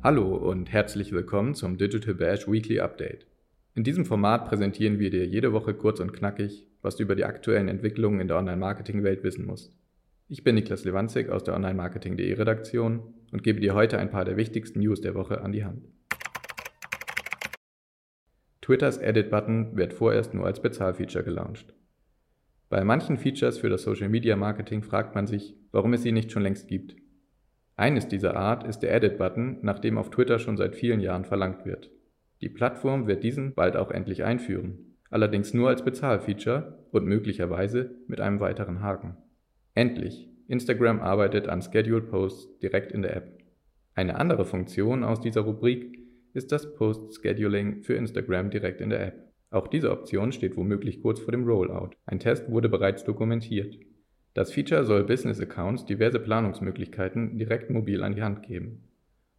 Hallo und herzlich willkommen zum Digital Bash Weekly Update. In diesem Format präsentieren wir dir jede Woche kurz und knackig, was du über die aktuellen Entwicklungen in der Online-Marketing-Welt wissen musst. Ich bin Niklas Lewandzig aus der Online-Marketing.de Redaktion und gebe dir heute ein paar der wichtigsten News der Woche an die Hand. Twitters Edit-Button wird vorerst nur als Bezahlfeature gelauncht. Bei manchen Features für das Social-Media-Marketing fragt man sich, warum es sie nicht schon längst gibt. Eines dieser Art ist der Edit-Button, nach dem auf Twitter schon seit vielen Jahren verlangt wird. Die Plattform wird diesen bald auch endlich einführen, allerdings nur als Bezahlfeature und möglicherweise mit einem weiteren Haken. Endlich! Instagram arbeitet an Scheduled Posts direkt in der App. Eine andere Funktion aus dieser Rubrik ist das Post-Scheduling für Instagram direkt in der App. Auch diese Option steht womöglich kurz vor dem Rollout. Ein Test wurde bereits dokumentiert. Das Feature soll Business-Accounts diverse Planungsmöglichkeiten direkt mobil an die Hand geben.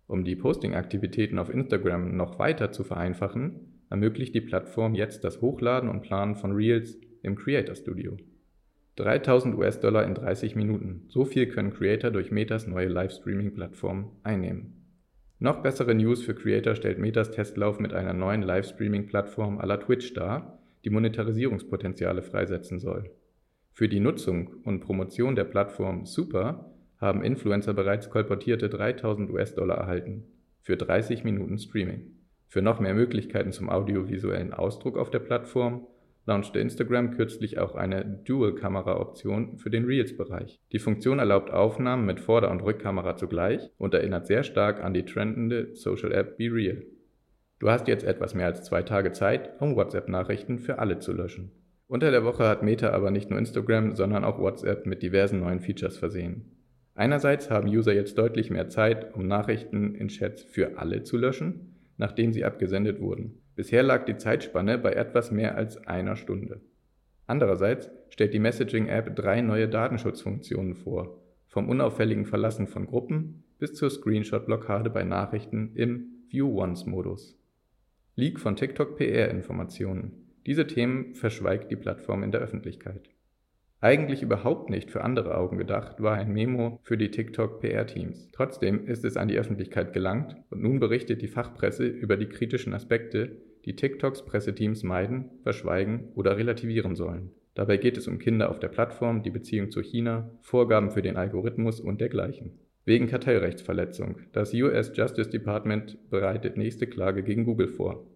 Um die Posting-Aktivitäten auf Instagram noch weiter zu vereinfachen, ermöglicht die Plattform jetzt das Hochladen und Planen von Reels im Creator Studio. 3000 US-Dollar in 30 Minuten. So viel können Creator durch Metas neue Livestreaming-Plattform einnehmen. Noch bessere News für Creator stellt Metas Testlauf mit einer neuen Livestreaming-Plattform à la Twitch dar, die Monetarisierungspotenziale freisetzen soll. Für die Nutzung und Promotion der Plattform Super haben Influencer bereits kolportierte 3000 US-Dollar erhalten für 30 Minuten Streaming. Für noch mehr Möglichkeiten zum audiovisuellen Ausdruck auf der Plattform launchte Instagram kürzlich auch eine Dual-Kamera-Option für den Reels-Bereich. Die Funktion erlaubt Aufnahmen mit Vorder- und Rückkamera zugleich und erinnert sehr stark an die trendende Social-App BeReal. Du hast jetzt etwas mehr als zwei Tage Zeit, um WhatsApp-Nachrichten für alle zu löschen. Unter der Woche hat Meta aber nicht nur Instagram, sondern auch WhatsApp mit diversen neuen Features versehen. Einerseits haben User jetzt deutlich mehr Zeit, um Nachrichten in Chats für alle zu löschen, nachdem sie abgesendet wurden. Bisher lag die Zeitspanne bei etwas mehr als einer Stunde. Andererseits stellt die Messaging-App drei neue Datenschutzfunktionen vor, vom unauffälligen Verlassen von Gruppen bis zur Screenshot-Blockade bei Nachrichten im View-Once-Modus. Leak von TikTok PR-Informationen. Diese Themen verschweigt die Plattform in der Öffentlichkeit. Eigentlich überhaupt nicht für andere Augen gedacht, war ein Memo für die TikTok-PR-Teams. Trotzdem ist es an die Öffentlichkeit gelangt und nun berichtet die Fachpresse über die kritischen Aspekte, die TikToks Presseteams meiden, verschweigen oder relativieren sollen. Dabei geht es um Kinder auf der Plattform, die Beziehung zu China, Vorgaben für den Algorithmus und dergleichen. Wegen Kartellrechtsverletzung. Das US Justice Department bereitet nächste Klage gegen Google vor.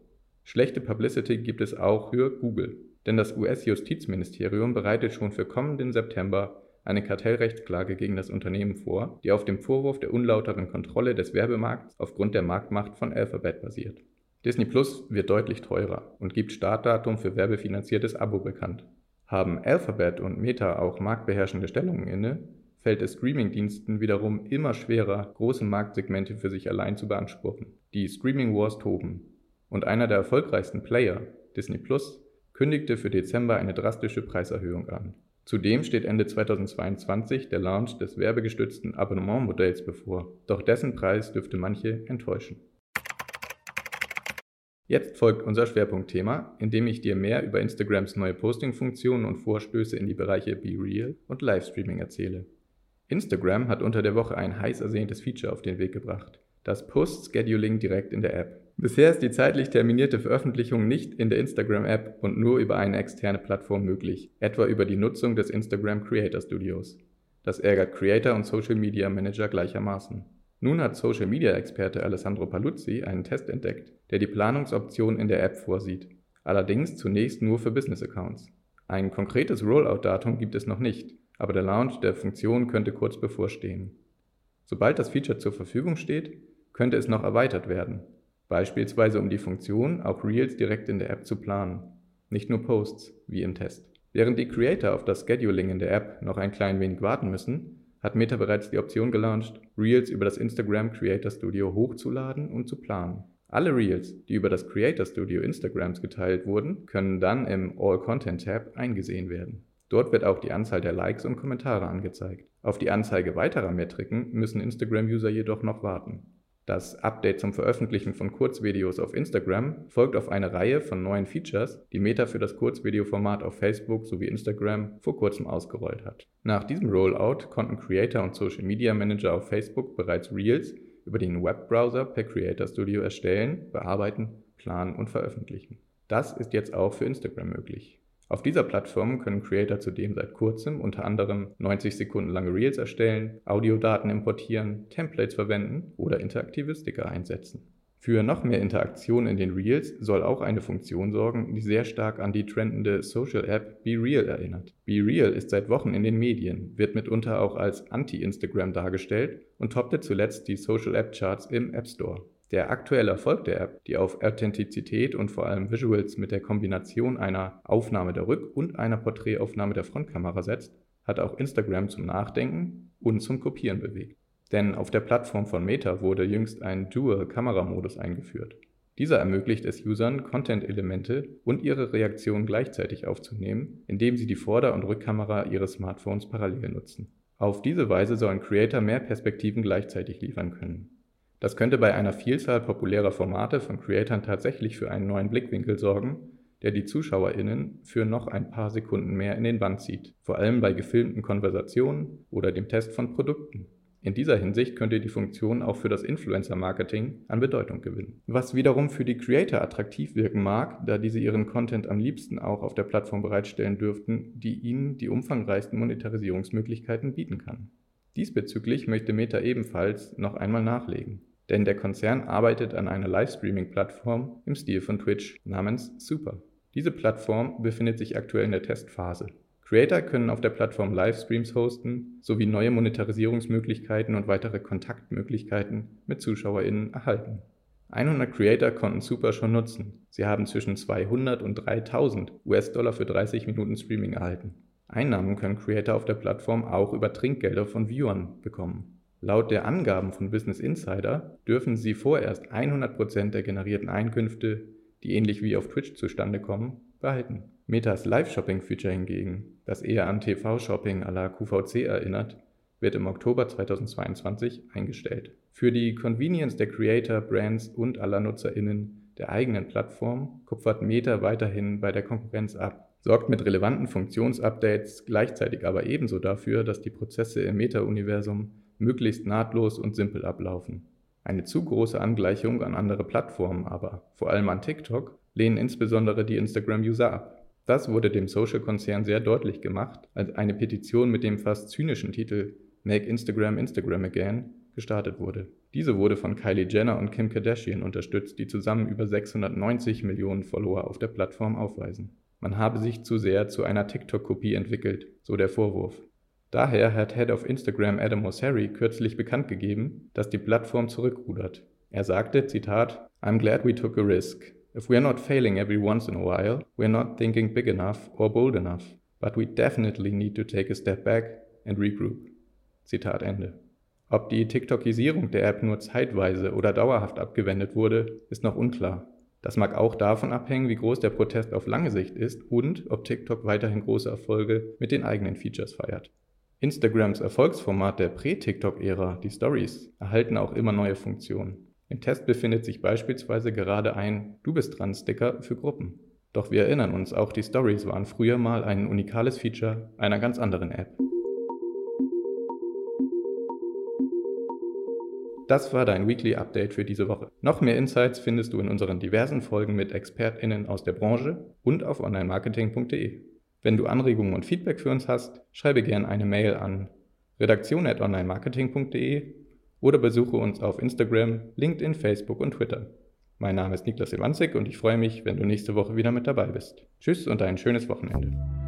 Schlechte Publicity gibt es auch für Google, denn das US-Justizministerium bereitet schon für kommenden September eine Kartellrechtsklage gegen das Unternehmen vor, die auf dem Vorwurf der unlauteren Kontrolle des Werbemarkts aufgrund der Marktmacht von Alphabet basiert. Disney Plus wird deutlich teurer und gibt Startdatum für werbefinanziertes Abo bekannt. Haben Alphabet und Meta auch marktbeherrschende Stellungen inne, fällt es Streamingdiensten wiederum immer schwerer, große Marktsegmente für sich allein zu beanspruchen. Die Streaming Wars toben und einer der erfolgreichsten Player, Disney Plus, kündigte für Dezember eine drastische Preiserhöhung an. Zudem steht Ende 2022 der Launch des werbegestützten Abonnementmodells bevor, doch dessen Preis dürfte manche enttäuschen. Jetzt folgt unser Schwerpunktthema, in dem ich dir mehr über Instagrams neue Posting-Funktionen und Vorstöße in die Bereiche BeReal und Livestreaming erzähle. Instagram hat unter der Woche ein heiß ersehntes Feature auf den Weg gebracht, das Post-Scheduling direkt in der App. Bisher ist die zeitlich terminierte Veröffentlichung nicht in der Instagram-App und nur über eine externe Plattform möglich, etwa über die Nutzung des Instagram Creator Studios. Das ärgert Creator und Social Media Manager gleichermaßen. Nun hat Social Media Experte Alessandro Paluzzi einen Test entdeckt, der die Planungsoption in der App vorsieht. Allerdings zunächst nur für Business Accounts. Ein konkretes Rollout-Datum gibt es noch nicht, aber der Launch der Funktion könnte kurz bevorstehen. Sobald das Feature zur Verfügung steht, könnte es noch erweitert werden, beispielsweise um die Funktion, auch Reels direkt in der App zu planen, nicht nur Posts, wie im Test. Während die Creator auf das Scheduling in der App noch ein klein wenig warten müssen, hat Meta bereits die Option gelauncht, Reels über das Instagram Creator Studio hochzuladen und zu planen. Alle Reels, die über das Creator Studio Instagrams geteilt wurden, können dann im All Content Tab eingesehen werden. Dort wird auch die Anzahl der Likes und Kommentare angezeigt. Auf die Anzeige weiterer Metriken müssen Instagram-User jedoch noch warten. Das Update zum Veröffentlichen von Kurzvideos auf Instagram folgt auf eine Reihe von neuen Features, die Meta für das Kurzvideoformat auf Facebook sowie Instagram vor kurzem ausgerollt hat. Nach diesem Rollout konnten Creator und Social Media Manager auf Facebook bereits Reels über den Webbrowser per Creator Studio erstellen, bearbeiten, planen und veröffentlichen. Das ist jetzt auch für Instagram möglich. Auf dieser Plattform können Creator zudem seit kurzem unter anderem 90 Sekunden lange Reels erstellen, Audiodaten importieren, Templates verwenden oder interaktive Sticker einsetzen. Für noch mehr Interaktion in den Reels soll auch eine Funktion sorgen, die sehr stark an die trendende Social App BeReal erinnert. BeReal ist seit Wochen in den Medien, wird mitunter auch als Anti-Instagram dargestellt und toppte zuletzt die Social App Charts im App Store. Der aktuelle Erfolg der App, die auf Authentizität und vor allem Visuals mit der Kombination einer Aufnahme der Rück- und einer Porträtaufnahme der Frontkamera setzt, hat auch Instagram zum Nachdenken und zum Kopieren bewegt. Denn auf der Plattform von Meta wurde jüngst ein Dual-Kameramodus eingeführt. Dieser ermöglicht es Usern, Content-Elemente und ihre Reaktionen gleichzeitig aufzunehmen, indem sie die Vorder- und Rückkamera ihres Smartphones parallel nutzen. Auf diese Weise sollen Creator mehr Perspektiven gleichzeitig liefern können. Das könnte bei einer Vielzahl populärer Formate von Creatoren tatsächlich für einen neuen Blickwinkel sorgen, der die ZuschauerInnen für noch ein paar Sekunden mehr in den Bann zieht, vor allem bei gefilmten Konversationen oder dem Test von Produkten. In dieser Hinsicht könnte die Funktion auch für das Influencer-Marketing an Bedeutung gewinnen. Was wiederum für die Creator attraktiv wirken mag, da diese ihren Content am liebsten auch auf der Plattform bereitstellen dürften, die ihnen die umfangreichsten Monetarisierungsmöglichkeiten bieten kann. Diesbezüglich möchte Meta ebenfalls noch einmal nachlegen. Denn der Konzern arbeitet an einer Livestreaming-Plattform im Stil von Twitch namens Super. Diese Plattform befindet sich aktuell in der Testphase. Creator können auf der Plattform Livestreams hosten sowie neue Monetarisierungsmöglichkeiten und weitere Kontaktmöglichkeiten mit ZuschauerInnen erhalten. 100 Creator konnten Super schon nutzen. Sie haben zwischen 200 und 3000 US-Dollar für 30 Minuten Streaming erhalten. Einnahmen können Creator auf der Plattform auch über Trinkgelder von Viewern bekommen. Laut der Angaben von Business Insider dürfen sie vorerst 100% der generierten Einkünfte, die ähnlich wie auf Twitch zustande kommen, behalten. Metas Live-Shopping-Feature hingegen, das eher an TV-Shopping à la QVC erinnert, wird im Oktober 2022 eingestellt. Für die Convenience der Creator, Brands und aller NutzerInnen der eigenen Plattform kupfert Meta weiterhin bei der Konkurrenz ab, sorgt mit relevanten Funktionsupdates gleichzeitig aber ebenso dafür, dass die Prozesse im Meta-Universum möglichst nahtlos und simpel ablaufen. Eine zu große Angleichung an andere Plattformen aber, vor allem an TikTok, lehnen insbesondere die Instagram-User ab. Das wurde dem Social-Konzern sehr deutlich gemacht, als eine Petition mit dem fast zynischen Titel Make Instagram Instagram Again gestartet wurde. Diese wurde von Kylie Jenner und Kim Kardashian unterstützt, die zusammen über 690 Millionen Follower auf der Plattform aufweisen. Man habe sich zu sehr zu einer TikTok-Kopie entwickelt, so der Vorwurf. Daher hat Head of Instagram Adam Mosseri kürzlich bekannt gegeben, dass die Plattform zurückrudert. Er sagte, Zitat, I'm glad we took a risk. If we are not failing every once in a while, we are not thinking big enough or bold enough. But we definitely need to take a step back and regroup. Zitat Ende. Ob die TikTokisierung der App nur zeitweise oder dauerhaft abgewendet wurde, ist noch unklar. Das mag auch davon abhängen, wie groß der Protest auf lange Sicht ist und ob TikTok weiterhin große Erfolge mit den eigenen Features feiert. Instagrams Erfolgsformat der Prä-TikTok-Ära, die Stories, erhalten auch immer neue Funktionen. Im Test befindet sich beispielsweise gerade ein Du bist dran Sticker für Gruppen. Doch wir erinnern uns, auch die Stories waren früher mal ein unikales Feature einer ganz anderen App. Das war dein Weekly Update für diese Woche. Noch mehr Insights findest du in unseren diversen Folgen mit ExpertInnen aus der Branche und auf onlinemarketing.de. Wenn du Anregungen und Feedback für uns hast, schreibe gerne eine Mail an redaktion.onlinemarketing.de oder besuche uns auf Instagram, LinkedIn, Facebook und Twitter. Mein Name ist Niklas Iwanzig und ich freue mich, wenn du nächste Woche wieder mit dabei bist. Tschüss und ein schönes Wochenende.